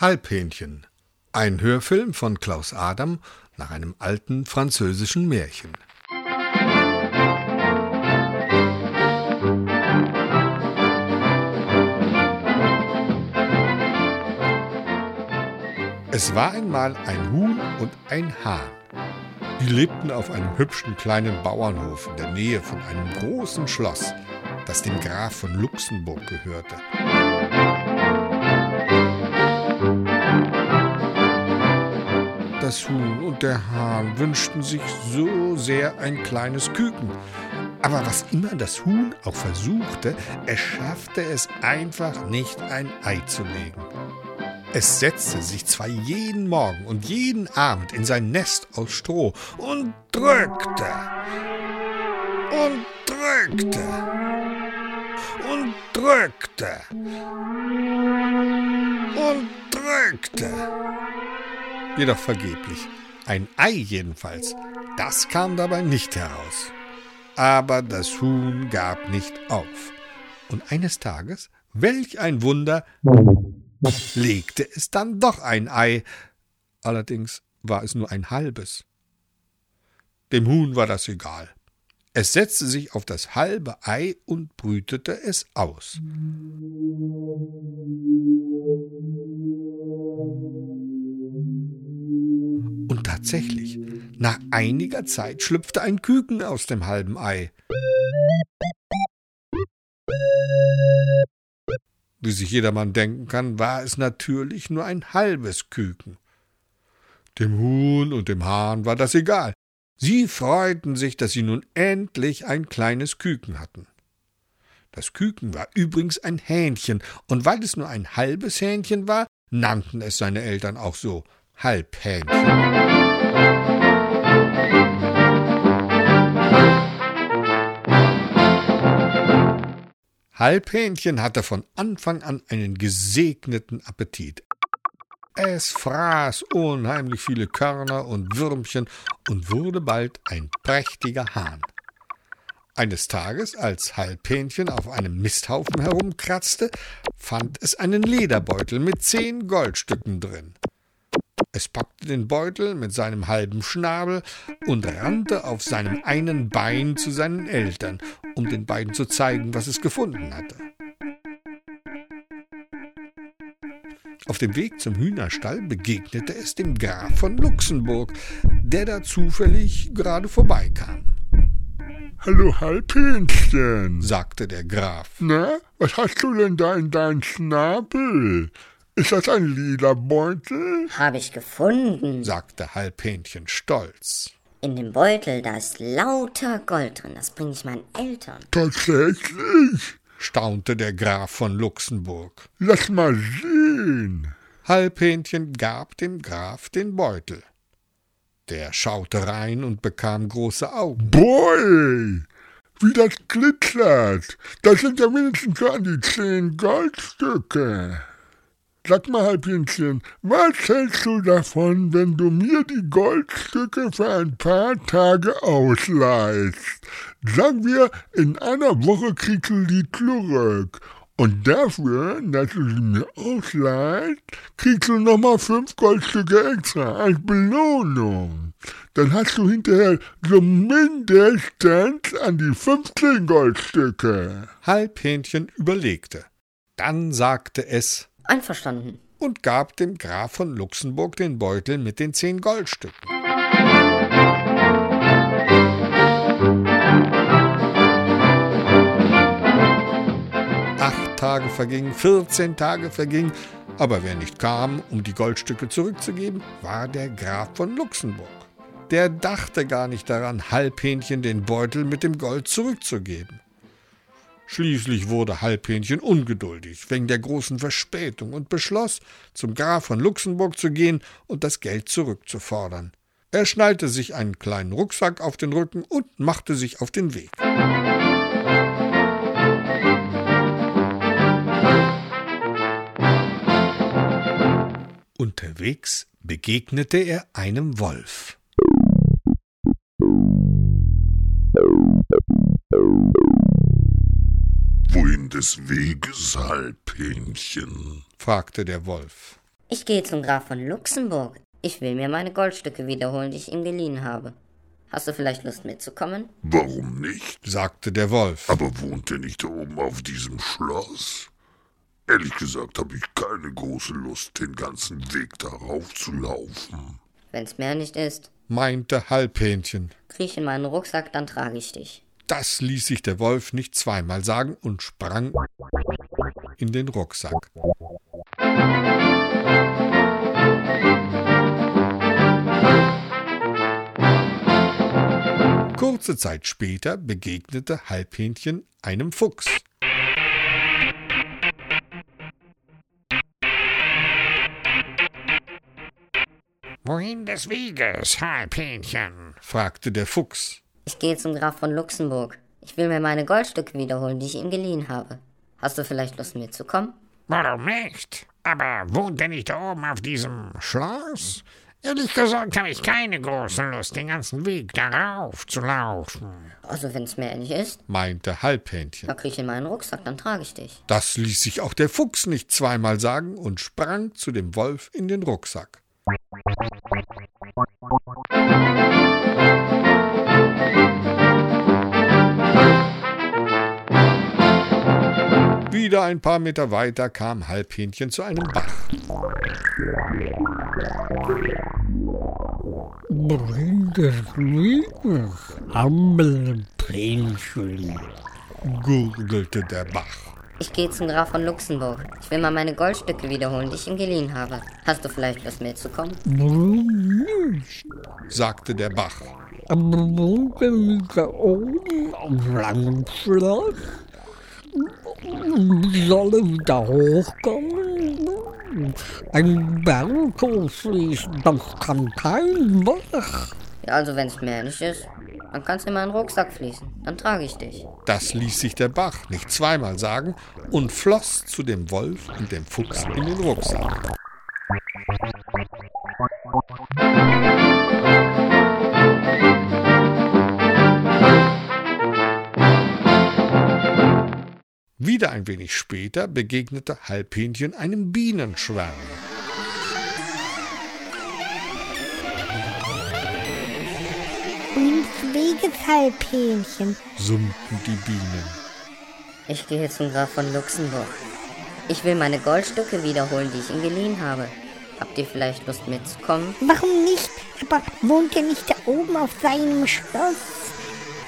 Halbhähnchen. Ein Hörfilm von Klaus Adam nach einem alten französischen Märchen. Es war einmal ein Huhn und ein Hahn. Die lebten auf einem hübschen kleinen Bauernhof in der Nähe von einem großen Schloss, das dem Graf von Luxemburg gehörte. Das Huhn und der Hahn wünschten sich so sehr ein kleines Küken. Aber was immer das Huhn auch versuchte, es schaffte es einfach nicht ein Ei zu legen. Es setzte sich zwar jeden Morgen und jeden Abend in sein Nest aus Stroh und drückte und drückte und drückte und drückte jedoch vergeblich. Ein Ei jedenfalls, das kam dabei nicht heraus. Aber das Huhn gab nicht auf. Und eines Tages, welch ein Wunder, legte es dann doch ein Ei, allerdings war es nur ein halbes. Dem Huhn war das egal. Es setzte sich auf das halbe Ei und brütete es aus. Tatsächlich, nach einiger Zeit schlüpfte ein Küken aus dem halben Ei. Wie sich jedermann denken kann, war es natürlich nur ein halbes Küken. Dem Huhn und dem Hahn war das egal. Sie freuten sich, dass sie nun endlich ein kleines Küken hatten. Das Küken war übrigens ein Hähnchen, und weil es nur ein halbes Hähnchen war, nannten es seine Eltern auch so, Halbhähnchen. Halbhähnchen hatte von Anfang an einen gesegneten Appetit. Es fraß unheimlich viele Körner und Würmchen und wurde bald ein prächtiger Hahn. Eines Tages, als Halbhähnchen auf einem Misthaufen herumkratzte, fand es einen Lederbeutel mit zehn Goldstücken drin. Es packte den Beutel mit seinem halben Schnabel und rannte auf seinem einen Bein zu seinen Eltern, um den beiden zu zeigen, was es gefunden hatte. Auf dem Weg zum Hühnerstall begegnete es dem Graf von Luxemburg, der da zufällig gerade vorbeikam. Hallo Halbhähnchen, sagte der Graf. Na, was hast du denn da in deinem Schnabel? Ist das ein Lederbeutel? Hab ich gefunden, sagte Halbhähnchen stolz. In dem Beutel, da ist lauter Gold drin. Das bringe ich meinen Eltern. Tatsächlich? staunte der Graf von Luxemburg. Lass mal sehen. Halbhähnchen gab dem Graf den Beutel. Der schaute rein und bekam große Augen. Boy, wie das glitzert. Das sind ja mindestens schon die zehn Goldstücke. Sag mal, Halbhähnchen, was hältst du davon, wenn du mir die Goldstücke für ein paar Tage ausleihst? Sagen wir, in einer Woche kriegst du die zurück. Und dafür, dass du sie mir ausleihst, kriegst du nochmal fünf Goldstücke extra als Belohnung. Dann hast du hinterher so mindestens an die 15 Goldstücke. Halbhähnchen überlegte. Dann sagte es, Einverstanden. Und gab dem Graf von Luxemburg den Beutel mit den zehn Goldstücken. Acht Tage vergingen, vierzehn Tage vergingen, aber wer nicht kam, um die Goldstücke zurückzugeben, war der Graf von Luxemburg. Der dachte gar nicht daran, Halbhähnchen den Beutel mit dem Gold zurückzugeben. Schließlich wurde Halbhähnchen ungeduldig wegen der großen Verspätung und beschloss, zum Graf von Luxemburg zu gehen und das Geld zurückzufordern. Er schnallte sich einen kleinen Rucksack auf den Rücken und machte sich auf den Weg. Unterwegs begegnete er einem Wolf. Des Weges, Halbhähnchen? fragte der Wolf. Ich gehe zum Graf von Luxemburg. Ich will mir meine Goldstücke wiederholen, die ich ihm geliehen habe. Hast du vielleicht Lust mitzukommen? Warum nicht? sagte der Wolf. Aber wohnt er nicht da oben auf diesem Schloss? Ehrlich gesagt habe ich keine große Lust, den ganzen Weg darauf zu laufen. Wenn's mehr nicht ist, meinte Halbhähnchen. kriech in meinen Rucksack, dann trage ich dich. Das ließ sich der Wolf nicht zweimal sagen und sprang in den Rucksack. Kurze Zeit später begegnete Halbhähnchen einem Fuchs. Wohin des Weges, Halbhähnchen? fragte der Fuchs. Ich gehe zum Graf von Luxemburg. Ich will mir meine Goldstücke wiederholen, die ich ihm geliehen habe. Hast du vielleicht Lust mitzukommen? Warum nicht? Aber wohnt er nicht da oben auf diesem Schloss? Ehrlich gesagt habe ich keine große Lust, den ganzen Weg darauf zu laufen. Also wenn's mehr nicht ist, meinte Halbhähnchen. dann kriech in meinen Rucksack, dann trage ich dich. Das ließ sich auch der Fuchs nicht zweimal sagen und sprang zu dem Wolf in den Rucksack. Wieder ein paar Meter weiter kam Halbhähnchen zu einem Bach. Wohin des Weges, Hammelprinzchen? gurgelte der Bach. Ich gehe zum Graf von Luxemburg. Ich will mal meine Goldstücke wiederholen, die ich ihm geliehen habe. Hast du vielleicht Lust mitzukommen? Nicht? sagte der Bach. Aber wohnt er nicht da oben auf langem Schloss? Wie soll er wieder hochkommen? Ein Berg hochfließen, das kann kein Bach. Ja, also wenn's mehr nicht ist, dann kannst du in meinen Rucksack fließen. Dann trage ich dich. Das ließ sich der Bach nicht zweimal sagen und floss zu dem Wolf und dem Fuchs in den Rucksack. Wieder ein wenig später begegnete Halbhähnchen einem Bienenschwarm. Wohin des Weges, Halbhähnchen? summten die Bienen. Ich gehe zum Graf von Luxemburg. Ich will meine Goldstücke wiederholen, die ich ihm geliehen habe. Habt ihr vielleicht Lust mitzukommen? Warum nicht? Aber wohnt er nicht da oben auf seinem Schloss?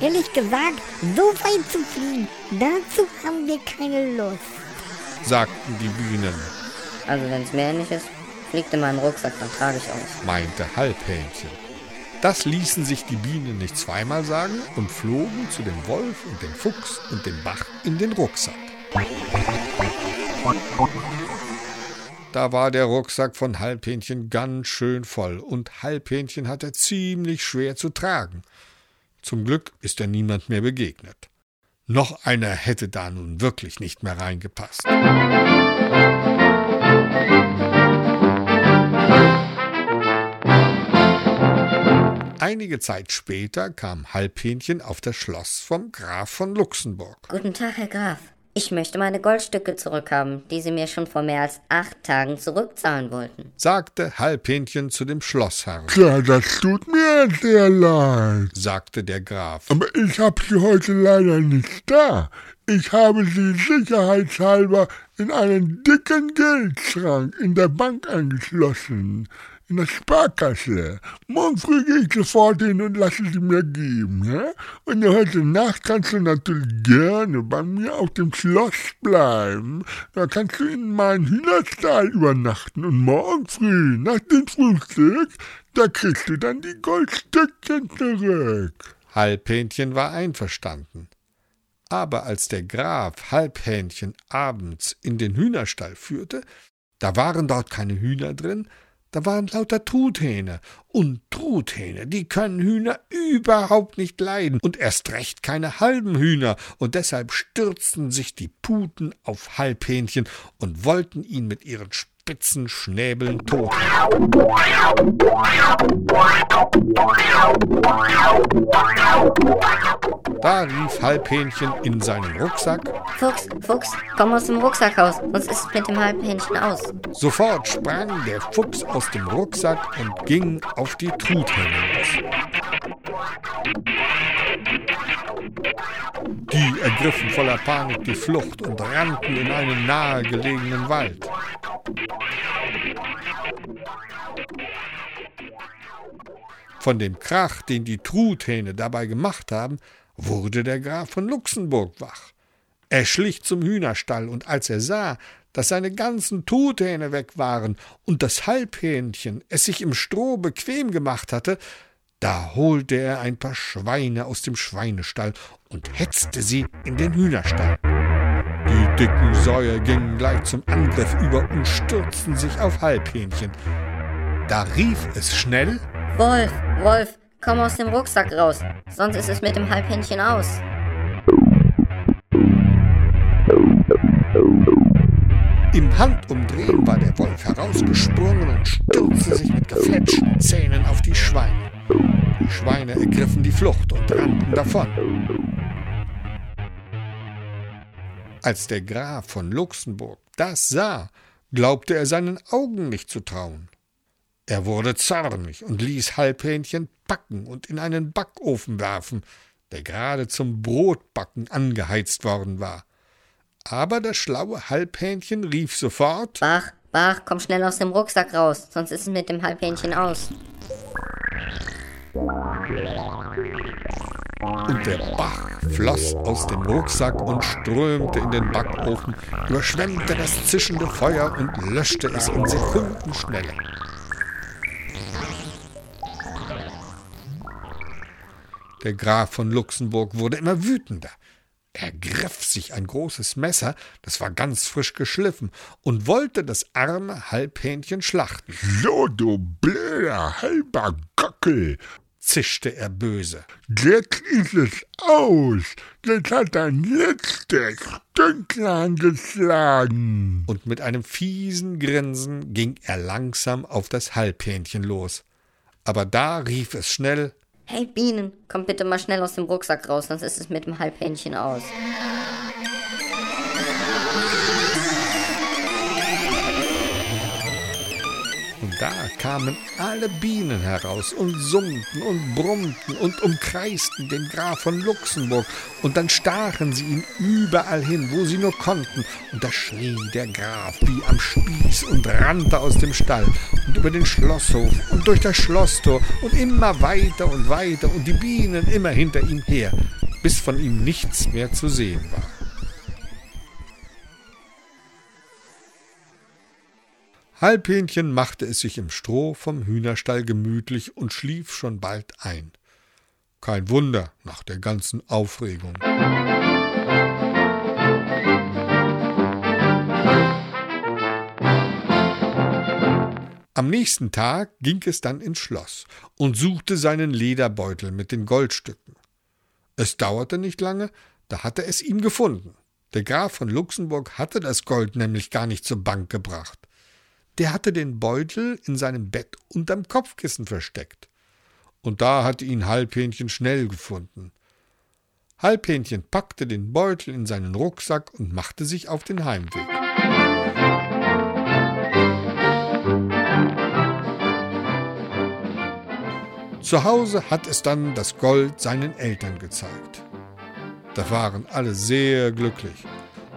Ehrlich gesagt, so weit zu fliegen, dazu haben wir keine Lust. sagten die Bienen, Also wenn's mehr nicht ist, fliegt in meinen Rucksack, dann trage ich euch. meinte Halbhähnchen. Das ließen sich die Bienen nicht zweimal sagen und flogen zu dem Wolf und dem Fuchs und dem Bach in den Rucksack. Da war der Rucksack von Halbhähnchen ganz schön voll und Halbhähnchen hat er ziemlich schwer zu tragen. Zum Glück ist er niemand mehr begegnet. Noch einer hätte da nun wirklich nicht mehr reingepasst. Einige Zeit später kam Halbhähnchen auf das Schloss vom Graf von Luxemburg. Guten Tag, Herr Graf. Ich möchte meine Goldstücke zurückhaben, die Sie mir schon vor mehr als acht Tagen zurückzahlen wollten. sagte Halbhähnchen zu dem Schlossherrn, Tja, das tut mir sehr leid. sagte der Graf. Aber ich habe sie heute leider nicht da. Ich habe sie sicherheitshalber in einen dicken Geldschrank in der Bank eingeschlossen. In der Sparkasse. Morgen früh gehe ich sofort hin und lasse sie mir geben. Ja? Und heute Nacht kannst du natürlich gerne bei mir auf dem Schloss bleiben. Da kannst du in meinen Hühnerstall übernachten. Und morgen früh, nach dem Frühstück, da kriegst du dann die Goldstückchen zurück. Halbhähnchen war einverstanden. Aber als der Graf Halbhähnchen abends in den Hühnerstall führte, da waren dort keine Hühner drin, da waren lauter Truthähne. Und Truthähne, die können Hühner überhaupt nicht leiden und erst recht keine halben Hühner, und deshalb stürzten sich die Puten auf Halbhähnchen und wollten ihn mit ihren spitzen Schnäbeln tot. Da rief Halbhähnchen in seinen Rucksack. Fuchs, Fuchs, komm aus dem Rucksack raus, sonst ist es mit dem Halbhähnchen aus. Sofort sprang der Fuchs aus dem Rucksack und ging auf die Truthähne los. Die ergriffen voller Panik die Flucht und rannten in einen nahegelegenen Wald. Von dem Krach, den die Truthähne dabei gemacht haben, wurde der Graf von Luxemburg wach. Er schlich zum Hühnerstall, und als er sah, dass seine ganzen Truthähne weg waren und das Halbhähnchen es sich im Stroh bequem gemacht hatte, da holte er ein paar Schweine aus dem Schweinestall und hetzte sie in den Hühnerstall. Die dicken Säue gingen gleich zum Angriff über und stürzten sich auf Halbhähnchen. Da rief es schnell Wolf, Wolf, komm aus dem Rucksack raus, sonst ist es mit dem Halbhähnchen aus. Im Handumdrehen war der Wolf herausgesprungen und stürzte sich mit gefletschten Zähnen auf die Schweine. Die Schweine ergriffen die Flucht und rannten davon. Als der Graf von Luxemburg das sah, glaubte er seinen Augen nicht zu trauen. Er wurde zornig und ließ Halbhähnchen packen und in einen Backofen werfen, der gerade zum Brotbacken angeheizt worden war. Aber das schlaue Halbhähnchen rief sofort Bach, Bach, komm schnell aus dem Rucksack raus, sonst ist es mit dem Halbhähnchen aus. Und der Bach floss aus dem Rucksack und strömte in den Backofen, überschwemmte das zischende Feuer und löschte es in Sekundenschnelle. Der Graf von Luxemburg wurde immer wütender. Er griff sich ein großes Messer, das war ganz frisch geschliffen, und wollte das arme Halbhähnchen schlachten. So, du blöder halber Gockel, zischte er böse. jetzt ist es aus. Jetzt hat dein letztes Stündlein geschlagen. Und mit einem fiesen Grinsen ging er langsam auf das Halbhähnchen los. Aber da rief es schnell Hey Bienen, komm bitte mal schnell aus dem Rucksack raus, sonst ist es mit dem Halbhähnchen aus. Und da kamen alle Bienen heraus und summten und brummten und umkreisten den Graf von Luxemburg, und dann stachen sie ihn überall hin, wo sie nur konnten, und da schrie der Graf wie am Spieß und rannte aus dem Stall. Und über den Schlosshof und durch das Schlosstor und immer weiter und weiter. Und die Bienen immer hinter ihm her, bis von ihm nichts mehr zu sehen war. Halbhähnchen machte es sich im Stroh vom Hühnerstall gemütlich und schlief schon bald ein. Kein Wunder nach der ganzen Aufregung. Am nächsten Tag ging es dann ins Schloss und suchte seinen Lederbeutel mit den Goldstücken. Es dauerte nicht lange, da hatte es ihn gefunden. Der Graf von Luxemburg hatte das Gold nämlich gar nicht zur Bank gebracht der hatte den Beutel in seinem Bett unterm Kopfkissen versteckt. Und da hatte ihn Halbhähnchen schnell gefunden. Halbhähnchen packte den Beutel in seinen Rucksack und machte sich auf den Heimweg. Zu Hause hat es dann das Gold seinen Eltern gezeigt. Da waren alle sehr glücklich,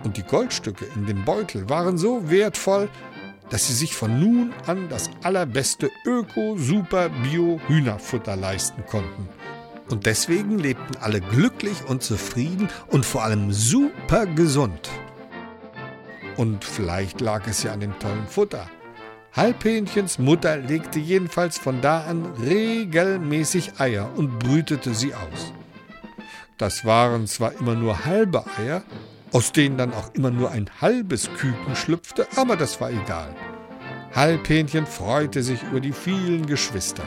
und die Goldstücke in dem Beutel waren so wertvoll, dass sie sich von nun an das allerbeste Öko-Super-Bio-Hühnerfutter leisten konnten. Und deswegen lebten alle glücklich und zufrieden und vor allem super gesund. Und vielleicht lag es ja an dem tollen Futter. Halbhähnchens Mutter legte jedenfalls von da an regelmäßig Eier und brütete sie aus. Das waren zwar immer nur halbe Eier, aus denen dann auch immer nur ein halbes Küken schlüpfte, aber das war egal. Halbhähnchen freute sich über die vielen Geschwister.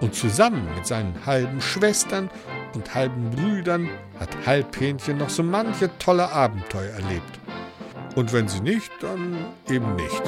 Und zusammen mit seinen halben Schwestern und halben Brüdern hat Halbhähnchen noch so manche tolle Abenteuer erlebt. Und wenn sie nicht, dann eben nicht.